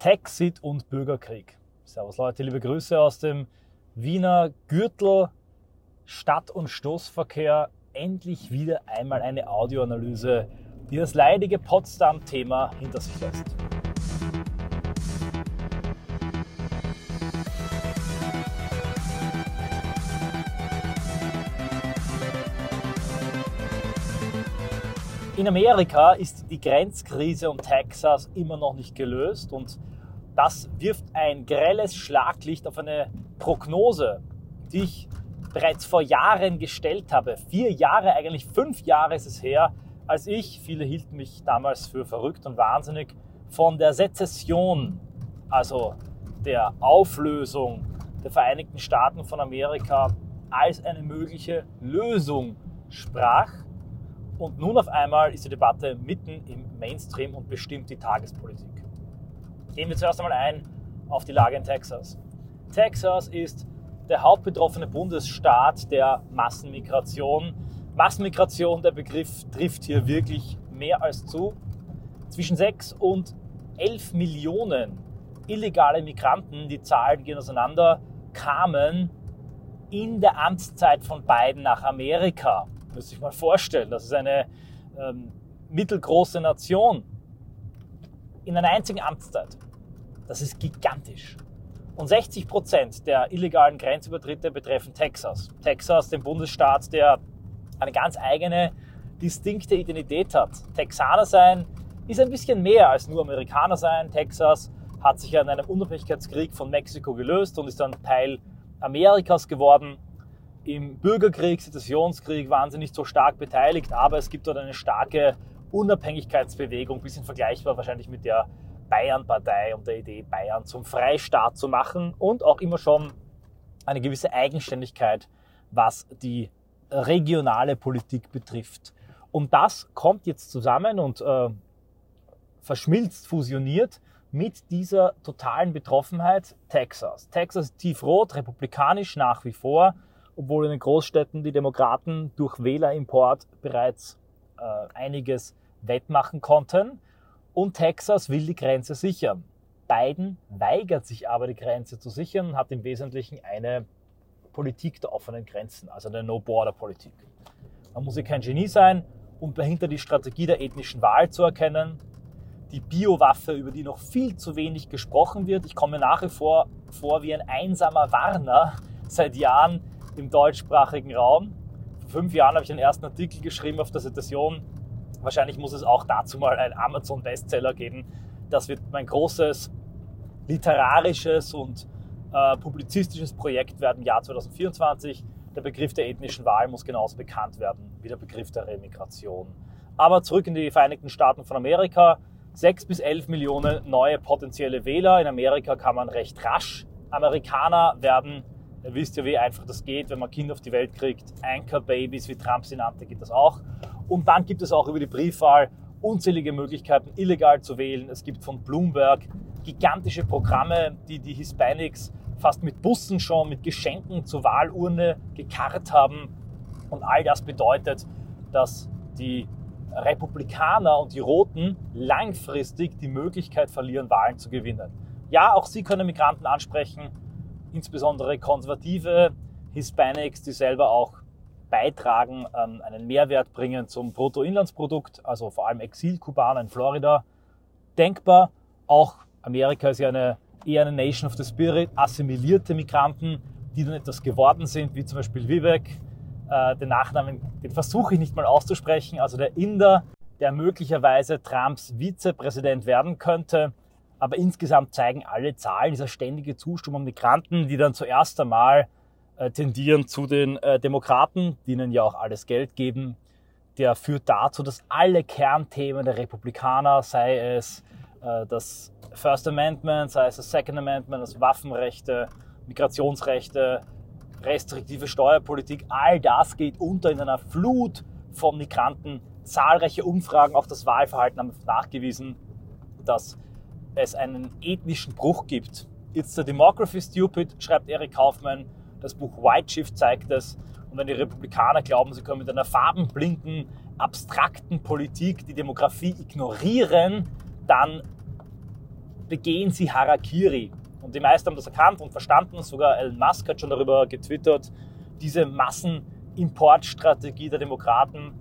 Texit und Bürgerkrieg. Servus Leute, liebe Grüße aus dem Wiener Gürtel, Stadt- und Stoßverkehr. Endlich wieder einmal eine Audioanalyse, die das leidige Potsdam-Thema hinter sich lässt. In Amerika ist die Grenzkrise um Texas immer noch nicht gelöst und das wirft ein grelles Schlaglicht auf eine Prognose, die ich bereits vor Jahren gestellt habe. Vier Jahre, eigentlich fünf Jahre ist es her, als ich, viele hielten mich damals für verrückt und wahnsinnig, von der Sezession, also der Auflösung der Vereinigten Staaten von Amerika als eine mögliche Lösung sprach. Und nun auf einmal ist die Debatte mitten im Mainstream und bestimmt die Tagespolitik. Gehen wir zuerst einmal ein auf die Lage in Texas. Texas ist der hauptbetroffene Bundesstaat der Massenmigration. Massenmigration, der Begriff trifft hier wirklich mehr als zu. Zwischen 6 und 11 Millionen illegale Migranten, die Zahlen gehen auseinander, kamen in der Amtszeit von Biden nach Amerika. Müsste ich mal vorstellen. Das ist eine ähm, mittelgroße Nation in einer einzigen Amtszeit. Das ist gigantisch. Und 60 Prozent der illegalen Grenzübertritte betreffen Texas. Texas, den Bundesstaat, der eine ganz eigene, distinkte Identität hat. Texaner sein ist ein bisschen mehr als nur Amerikaner sein. Texas hat sich an einem Unabhängigkeitskrieg von Mexiko gelöst und ist dann Teil Amerikas geworden im Bürgerkrieg, Sezessionskrieg waren sie nicht so stark beteiligt, aber es gibt dort eine starke Unabhängigkeitsbewegung, bisschen vergleichbar wahrscheinlich mit der Bayern-Partei und der Idee, Bayern zum Freistaat zu machen und auch immer schon eine gewisse Eigenständigkeit, was die regionale Politik betrifft. Und das kommt jetzt zusammen und äh, verschmilzt, fusioniert mit dieser totalen Betroffenheit Texas. Texas ist tiefrot, republikanisch nach wie vor obwohl in den Großstädten die Demokraten durch Wählerimport bereits äh, einiges wettmachen konnten. Und Texas will die Grenze sichern. Biden weigert sich aber, die Grenze zu sichern und hat im Wesentlichen eine Politik der offenen Grenzen, also eine No-Border-Politik. Man muss hier kein Genie sein, um dahinter die Strategie der ethnischen Wahl zu erkennen. Die Biowaffe, über die noch viel zu wenig gesprochen wird. Ich komme nach wie vor vor wie ein einsamer Warner seit Jahren im deutschsprachigen Raum. Vor fünf Jahren habe ich den ersten Artikel geschrieben auf der Situation. Wahrscheinlich muss es auch dazu mal einen Amazon-Bestseller geben. Das wird mein großes literarisches und äh, publizistisches Projekt werden im Jahr 2024. Der Begriff der ethnischen Wahl muss genauso bekannt werden wie der Begriff der Remigration. Aber zurück in die Vereinigten Staaten von Amerika. 6 bis 11 Millionen neue potenzielle Wähler. In Amerika kann man recht rasch Amerikaner werden. Ihr wisst ja, wie einfach das geht, wenn man Kinder auf die Welt kriegt. Anchor-Babys, wie Trump sie nannte, geht das auch. Und dann gibt es auch über die Briefwahl unzählige Möglichkeiten, illegal zu wählen. Es gibt von Bloomberg gigantische Programme, die die Hispanics fast mit Bussen schon, mit Geschenken zur Wahlurne gekarrt haben. Und all das bedeutet, dass die Republikaner und die Roten langfristig die Möglichkeit verlieren, Wahlen zu gewinnen. Ja, auch sie können Migranten ansprechen, insbesondere konservative Hispanics, die selber auch beitragen, ähm, einen Mehrwert bringen zum Bruttoinlandsprodukt, also vor allem Exilkubaner in Florida. Denkbar, auch Amerika ist ja eine, eher eine Nation of the Spirit, assimilierte Migranten, die dann etwas geworden sind, wie zum Beispiel Vivek. Äh, den Nachnamen, den versuche ich nicht mal auszusprechen, also der Inder, der möglicherweise Trumps Vizepräsident werden könnte. Aber insgesamt zeigen alle Zahlen dieser ständige Zustrom an Migranten, die dann zuerst einmal äh, tendieren zu den äh, Demokraten, die ihnen ja auch alles Geld geben. Der führt dazu, dass alle Kernthemen der Republikaner, sei es äh, das First Amendment, sei es das Second Amendment, das Waffenrechte, Migrationsrechte, restriktive Steuerpolitik, all das geht unter in einer Flut von Migranten. Zahlreiche Umfragen, auch das Wahlverhalten haben nachgewiesen, dass es einen ethnischen Bruch gibt. It's the demography stupid, schreibt Eric Kaufmann. Das Buch White Shift zeigt es. Und wenn die Republikaner glauben, sie können mit einer farbenblinden, abstrakten Politik die Demografie ignorieren, dann begehen sie Harakiri. Und die meisten haben das erkannt und verstanden. Sogar Elon Musk hat schon darüber getwittert. Diese Massenimportstrategie der Demokraten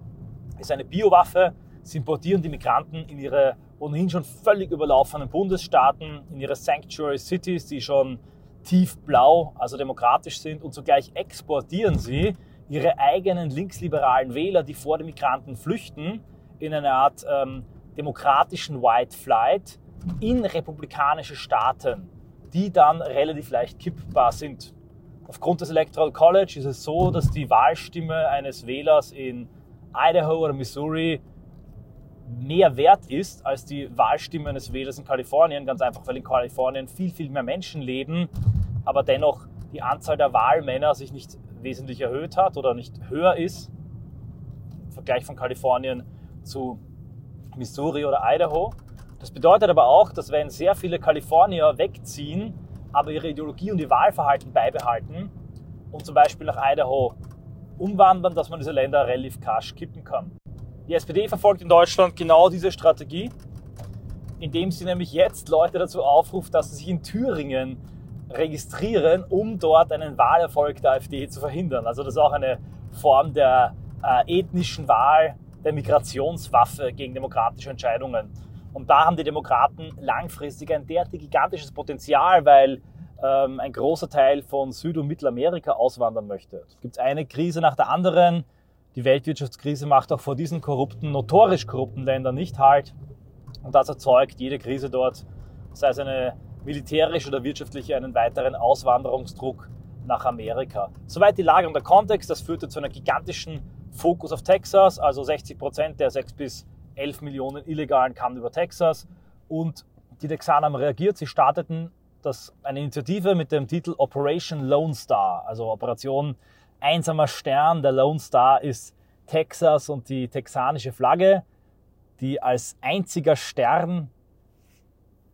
ist eine Biowaffe. Sie importieren die Migranten in ihre ohnehin schon völlig überlaufenen Bundesstaaten, in ihre Sanctuary Cities, die schon tiefblau, also demokratisch sind. Und zugleich exportieren sie ihre eigenen linksliberalen Wähler, die vor den Migranten flüchten, in eine Art ähm, demokratischen White Flight in republikanische Staaten die dann relativ leicht kippbar sind. Aufgrund des Electoral College ist es so, dass die Wahlstimme eines Wählers in Idaho oder Missouri mehr wert ist als die Wahlstimme eines Wählers in Kalifornien, ganz einfach, weil in Kalifornien viel, viel mehr Menschen leben, aber dennoch die Anzahl der Wahlmänner sich nicht wesentlich erhöht hat oder nicht höher ist, im Vergleich von Kalifornien zu Missouri oder Idaho. Das bedeutet aber auch, dass wenn sehr viele Kalifornier wegziehen, aber ihre Ideologie und ihr Wahlverhalten beibehalten und zum Beispiel nach Idaho umwandern, dass man diese Länder relativ cash kippen kann. Die SPD verfolgt in Deutschland genau diese Strategie, indem sie nämlich jetzt Leute dazu aufruft, dass sie sich in Thüringen registrieren, um dort einen Wahlerfolg der AfD zu verhindern. Also das ist auch eine Form der äh, ethnischen Wahl, der Migrationswaffe gegen demokratische Entscheidungen. Und da haben die Demokraten langfristig ein derartig gigantisches Potenzial, weil ähm, ein großer Teil von Süd- und Mittelamerika auswandern möchte. Es gibt eine Krise nach der anderen. Die Weltwirtschaftskrise macht auch vor diesen korrupten, notorisch korrupten Ländern nicht halt. Und das erzeugt jede Krise dort, sei es eine militärische oder wirtschaftliche, einen weiteren Auswanderungsdruck nach Amerika. Soweit die Lage und der Kontext. Das führte zu einem gigantischen Fokus auf Texas. Also 60 Prozent der 6 bis 11 Millionen Illegalen kamen über Texas und die Texaner haben reagiert. Sie starteten das, eine Initiative mit dem Titel Operation Lone Star, also Operation Einsamer Stern. Der Lone Star ist Texas und die texanische Flagge, die als einziger Stern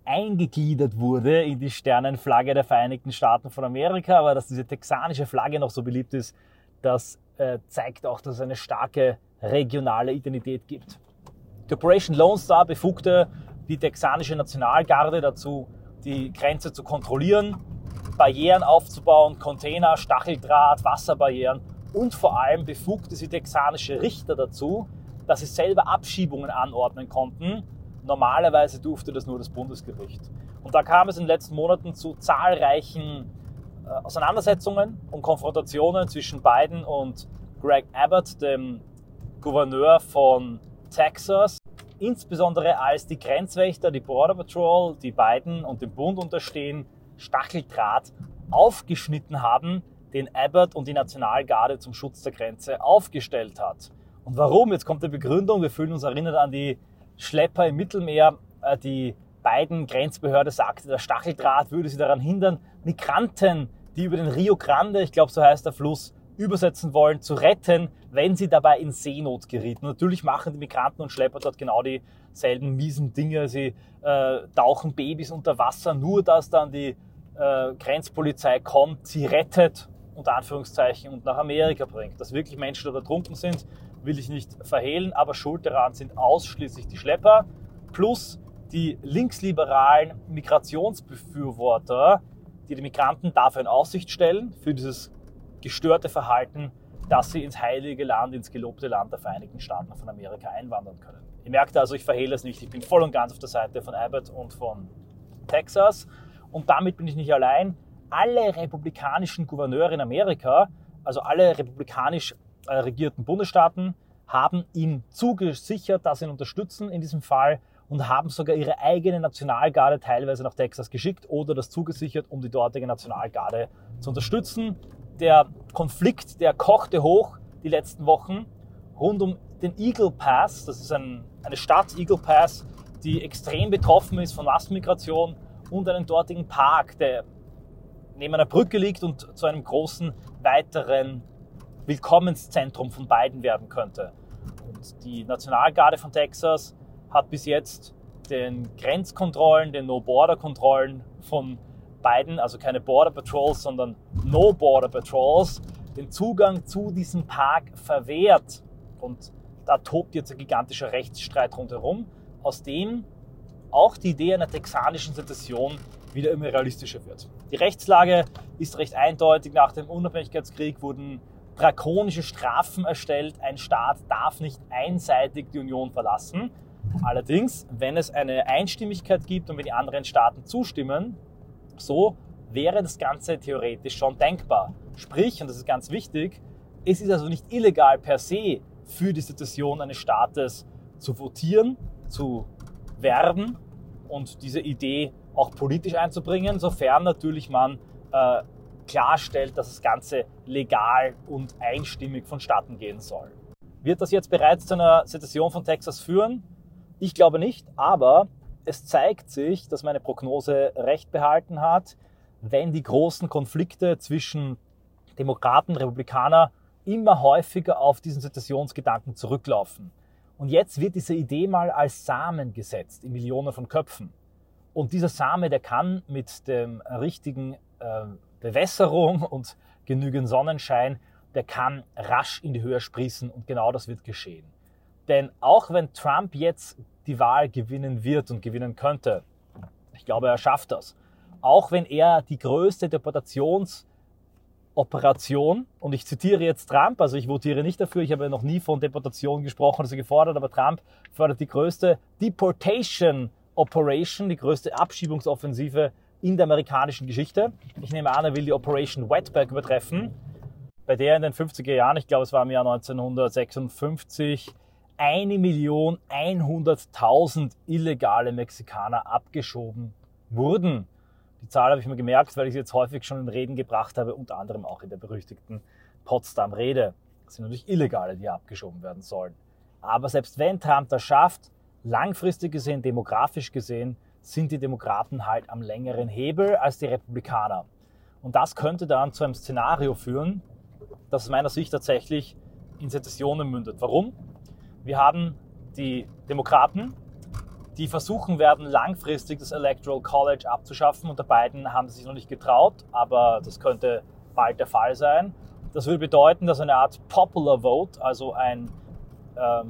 eingegliedert wurde in die Sternenflagge der Vereinigten Staaten von Amerika. Aber dass diese texanische Flagge noch so beliebt ist, das äh, zeigt auch, dass es eine starke regionale Identität gibt. Die Operation Lone Star befugte die texanische Nationalgarde dazu, die Grenze zu kontrollieren, Barrieren aufzubauen, Container, Stacheldraht, Wasserbarrieren und vor allem befugte sie texanische Richter dazu, dass sie selber Abschiebungen anordnen konnten. Normalerweise durfte das nur das Bundesgericht. Und da kam es in den letzten Monaten zu zahlreichen äh, Auseinandersetzungen und Konfrontationen zwischen Biden und Greg Abbott, dem Gouverneur von Texas, insbesondere als die Grenzwächter, die Border Patrol, die beiden und dem Bund unterstehen, Stacheldraht aufgeschnitten haben, den Abbott und die Nationalgarde zum Schutz der Grenze aufgestellt hat. Und warum? Jetzt kommt die Begründung. Wir fühlen uns erinnert an die Schlepper im Mittelmeer. Äh, die beiden Grenzbehörde sagte, der Stacheldraht würde sie daran hindern, Migranten, die über den Rio Grande, ich glaube so heißt der Fluss, übersetzen wollen, zu retten, wenn sie dabei in Seenot gerieten. Natürlich machen die Migranten und Schlepper dort genau dieselben miesen Dinge. Sie äh, tauchen Babys unter Wasser, nur dass dann die äh, Grenzpolizei kommt, sie rettet, unter Anführungszeichen, und nach Amerika bringt. Dass wirklich Menschen dort ertrunken sind, will ich nicht verhehlen, aber schuld daran sind ausschließlich die Schlepper plus die linksliberalen Migrationsbefürworter, die die Migranten dafür in Aussicht stellen, für dieses gestörte Verhalten, dass sie ins heilige Land, ins gelobte Land der Vereinigten Staaten von Amerika einwandern können. Ihr merkt also, ich verhehle es nicht. Ich bin voll und ganz auf der Seite von Abbott und von Texas. Und damit bin ich nicht allein. Alle republikanischen Gouverneure in Amerika, also alle republikanisch äh, regierten Bundesstaaten, haben ihm zugesichert, dass sie ihn unterstützen in diesem Fall und haben sogar ihre eigene Nationalgarde teilweise nach Texas geschickt oder das zugesichert, um die dortige Nationalgarde zu unterstützen der Konflikt, der kochte hoch die letzten Wochen rund um den Eagle Pass. Das ist ein, eine Stadt, Eagle Pass, die extrem betroffen ist von Massenmigration und einen dortigen Park, der neben einer Brücke liegt und zu einem großen weiteren Willkommenszentrum von beiden werden könnte. Und die Nationalgarde von Texas hat bis jetzt den Grenzkontrollen, den No-Border-Kontrollen von beiden, also keine Border Patrols, sondern No Border Patrols, den Zugang zu diesem Park verwehrt. Und da tobt jetzt ein gigantischer Rechtsstreit rundherum, aus dem auch die Idee einer texanischen Sezession wieder immer realistischer wird. Die Rechtslage ist recht eindeutig. Nach dem Unabhängigkeitskrieg wurden drakonische Strafen erstellt. Ein Staat darf nicht einseitig die Union verlassen. Allerdings, wenn es eine Einstimmigkeit gibt und wenn die anderen Staaten zustimmen, so wäre das Ganze theoretisch schon denkbar. Sprich, und das ist ganz wichtig, es ist also nicht illegal per se für die Situation eines Staates zu votieren, zu werben und diese Idee auch politisch einzubringen, sofern natürlich man äh, klarstellt, dass das Ganze legal und einstimmig vonstatten gehen soll. Wird das jetzt bereits zu einer Sezession von Texas führen? Ich glaube nicht, aber es zeigt sich, dass meine Prognose recht behalten hat, wenn die großen Konflikte zwischen Demokraten, und Republikaner immer häufiger auf diesen Sezessionsgedanken zurücklaufen. Und jetzt wird diese Idee mal als Samen gesetzt in Millionen von Köpfen. Und dieser Same, der kann mit dem richtigen äh, Bewässerung und genügend Sonnenschein, der kann rasch in die Höhe sprießen und genau das wird geschehen. Denn auch wenn Trump jetzt die Wahl gewinnen wird und gewinnen könnte, ich glaube, er schafft das, auch wenn er die größte Deportationsoperation, und ich zitiere jetzt Trump, also ich votiere nicht dafür, ich habe noch nie von Deportation gesprochen, also gefordert, aber Trump fördert die größte Deportation Operation, die größte Abschiebungsoffensive in der amerikanischen Geschichte. Ich nehme an, er will die Operation Wetback übertreffen, bei der in den 50er Jahren, ich glaube es war im Jahr 1956, eine Million 100.000 illegale Mexikaner abgeschoben wurden. Die Zahl habe ich mir gemerkt, weil ich sie jetzt häufig schon in Reden gebracht habe, unter anderem auch in der berüchtigten Potsdam-Rede. Das sind natürlich Illegale, die abgeschoben werden sollen. Aber selbst wenn Trump das schafft, langfristig gesehen, demografisch gesehen, sind die Demokraten halt am längeren Hebel als die Republikaner. Und das könnte dann zu einem Szenario führen, das aus meiner Sicht tatsächlich in Sezessionen mündet. Warum? Wir haben die Demokraten, die versuchen werden, langfristig das Electoral College abzuschaffen. Unter beiden haben sie sich noch nicht getraut, aber das könnte bald der Fall sein. Das würde bedeuten, dass eine Art Popular Vote, also ein ähm,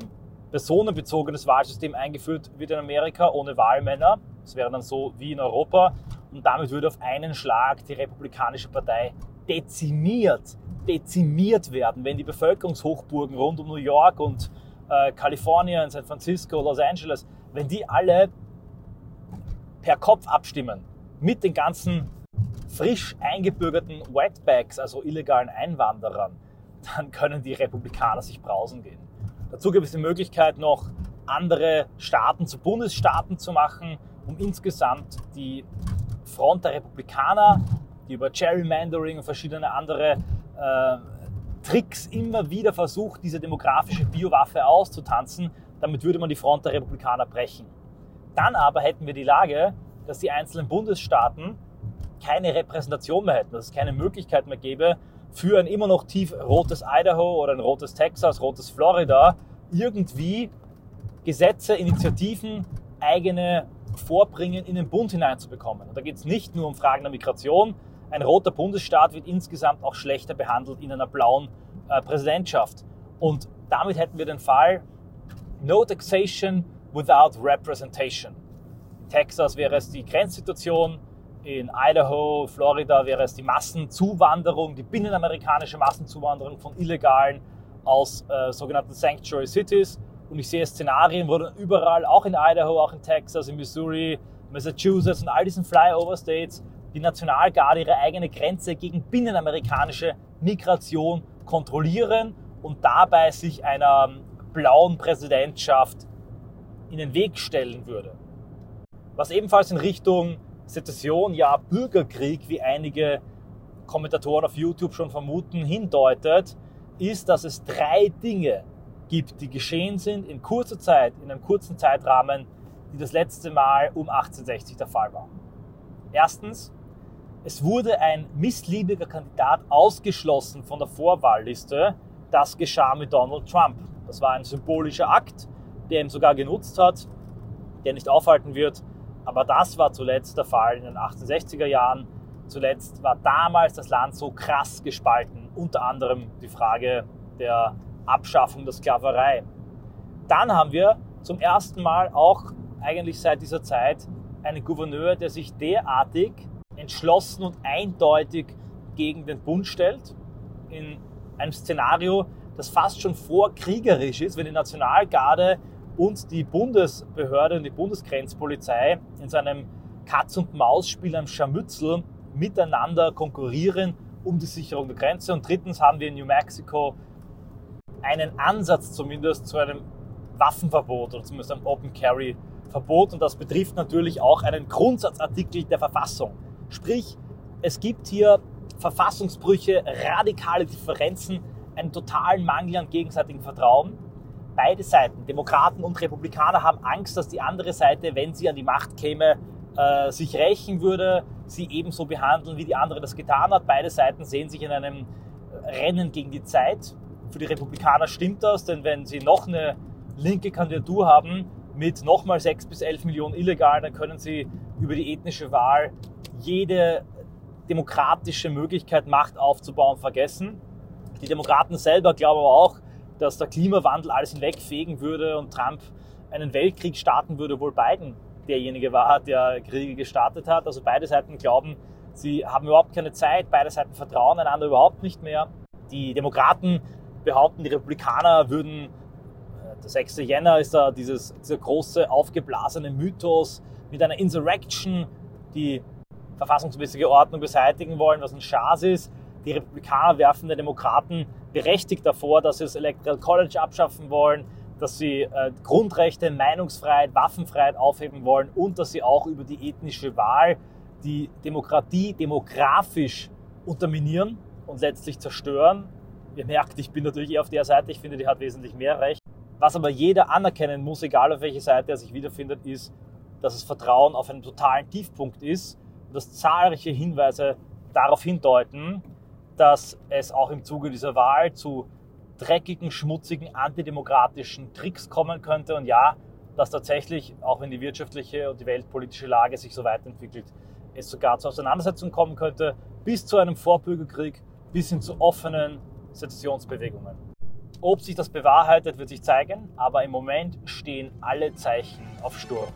personenbezogenes Wahlsystem eingeführt wird in Amerika ohne Wahlmänner. Das wäre dann so wie in Europa. Und damit würde auf einen Schlag die Republikanische Partei dezimiert, dezimiert werden, wenn die Bevölkerungshochburgen rund um New York und äh, Kalifornien, San Francisco, Los Angeles, wenn die alle per Kopf abstimmen mit den ganzen frisch eingebürgerten Wetbacks, also illegalen Einwanderern, dann können die Republikaner sich brausen gehen. Dazu gibt es die Möglichkeit, noch andere Staaten zu Bundesstaaten zu machen, um insgesamt die Front der Republikaner, die über Gerrymandering und verschiedene andere äh, Tricks immer wieder versucht, diese demografische Biowaffe auszutanzen, damit würde man die Front der Republikaner brechen. Dann aber hätten wir die Lage, dass die einzelnen Bundesstaaten keine Repräsentation mehr hätten, dass es keine Möglichkeit mehr gäbe, für ein immer noch tief rotes Idaho oder ein rotes Texas, rotes Florida irgendwie Gesetze, Initiativen, eigene Vorbringen in den Bund hineinzubekommen. Und da geht es nicht nur um Fragen der Migration. Ein roter Bundesstaat wird insgesamt auch schlechter behandelt in einer blauen äh, Präsidentschaft. Und damit hätten wir den Fall No Taxation without Representation. In Texas wäre es die Grenzsituation, in Idaho, Florida wäre es die Massenzuwanderung, die binnenamerikanische Massenzuwanderung von Illegalen aus äh, sogenannten Sanctuary Cities. Und ich sehe Szenarien, wo dann überall, auch in Idaho, auch in Texas, in Missouri, Massachusetts und all diesen Flyover States, die Nationalgarde ihre eigene Grenze gegen binnenamerikanische Migration kontrollieren und dabei sich einer blauen Präsidentschaft in den Weg stellen würde. Was ebenfalls in Richtung Sezession, ja Bürgerkrieg, wie einige Kommentatoren auf YouTube schon vermuten, hindeutet, ist, dass es drei Dinge gibt, die geschehen sind in kurzer Zeit, in einem kurzen Zeitrahmen, die das letzte Mal um 1860 der Fall war. Erstens, es wurde ein missliebiger Kandidat ausgeschlossen von der Vorwahlliste. Das geschah mit Donald Trump. Das war ein symbolischer Akt, der ihm sogar genutzt hat, der nicht aufhalten wird, aber das war zuletzt der Fall in den 1860er Jahren. Zuletzt war damals das Land so krass gespalten, unter anderem die Frage der Abschaffung der Sklaverei. Dann haben wir zum ersten Mal auch eigentlich seit dieser Zeit einen Gouverneur, der sich derartig entschlossen und eindeutig gegen den Bund stellt, in einem Szenario, das fast schon vorkriegerisch ist, wenn die Nationalgarde und die Bundesbehörde und die Bundesgrenzpolizei in so einem Katz-und-Maus-Spiel am Scharmützel miteinander konkurrieren um die Sicherung der Grenze. Und drittens haben wir in New Mexico einen Ansatz zumindest zu einem Waffenverbot oder zumindest einem Open Carry Verbot. Und das betrifft natürlich auch einen Grundsatzartikel der Verfassung. Sprich, es gibt hier Verfassungsbrüche, radikale Differenzen, einen totalen Mangel an gegenseitigem Vertrauen. Beide Seiten, Demokraten und Republikaner, haben Angst, dass die andere Seite, wenn sie an die Macht käme, äh, sich rächen würde, sie ebenso behandeln, wie die andere das getan hat. Beide Seiten sehen sich in einem Rennen gegen die Zeit. Für die Republikaner stimmt das, denn wenn sie noch eine linke Kandidatur haben mit nochmal 6 bis 11 Millionen Illegalen, dann können sie über die ethnische Wahl jede demokratische Möglichkeit, Macht aufzubauen, vergessen. Die Demokraten selber glauben aber auch, dass der Klimawandel alles hinwegfegen würde und Trump einen Weltkrieg starten würde, wohl Biden derjenige war, der Kriege gestartet hat. Also beide Seiten glauben, sie haben überhaupt keine Zeit, beide Seiten vertrauen einander überhaupt nicht mehr. Die Demokraten behaupten, die Republikaner würden, äh, der 6. Jänner ist da dieses, dieser große aufgeblasene Mythos mit einer Insurrection, die verfassungsmäßige Ordnung beseitigen wollen, was ein Schaß ist. Die Republikaner werfen den Demokraten berechtigt davor, dass sie das Electoral College abschaffen wollen, dass sie äh, Grundrechte, Meinungsfreiheit, Waffenfreiheit aufheben wollen und dass sie auch über die ethnische Wahl die Demokratie demografisch unterminieren und letztlich zerstören. Ihr merkt, ich bin natürlich eher auf der Seite, ich finde, die hat wesentlich mehr Recht. Was aber jeder anerkennen muss, egal auf welche Seite er sich wiederfindet, ist, dass das Vertrauen auf einem totalen Tiefpunkt ist dass zahlreiche Hinweise darauf hindeuten, dass es auch im Zuge dieser Wahl zu dreckigen, schmutzigen, antidemokratischen Tricks kommen könnte. Und ja, dass tatsächlich, auch wenn die wirtschaftliche und die weltpolitische Lage sich so weiterentwickelt, es sogar zu Auseinandersetzungen kommen könnte, bis zu einem Vorbürgerkrieg, bis hin zu offenen Sezessionsbewegungen. Ob sich das bewahrheitet, wird sich zeigen, aber im Moment stehen alle Zeichen auf Sturm.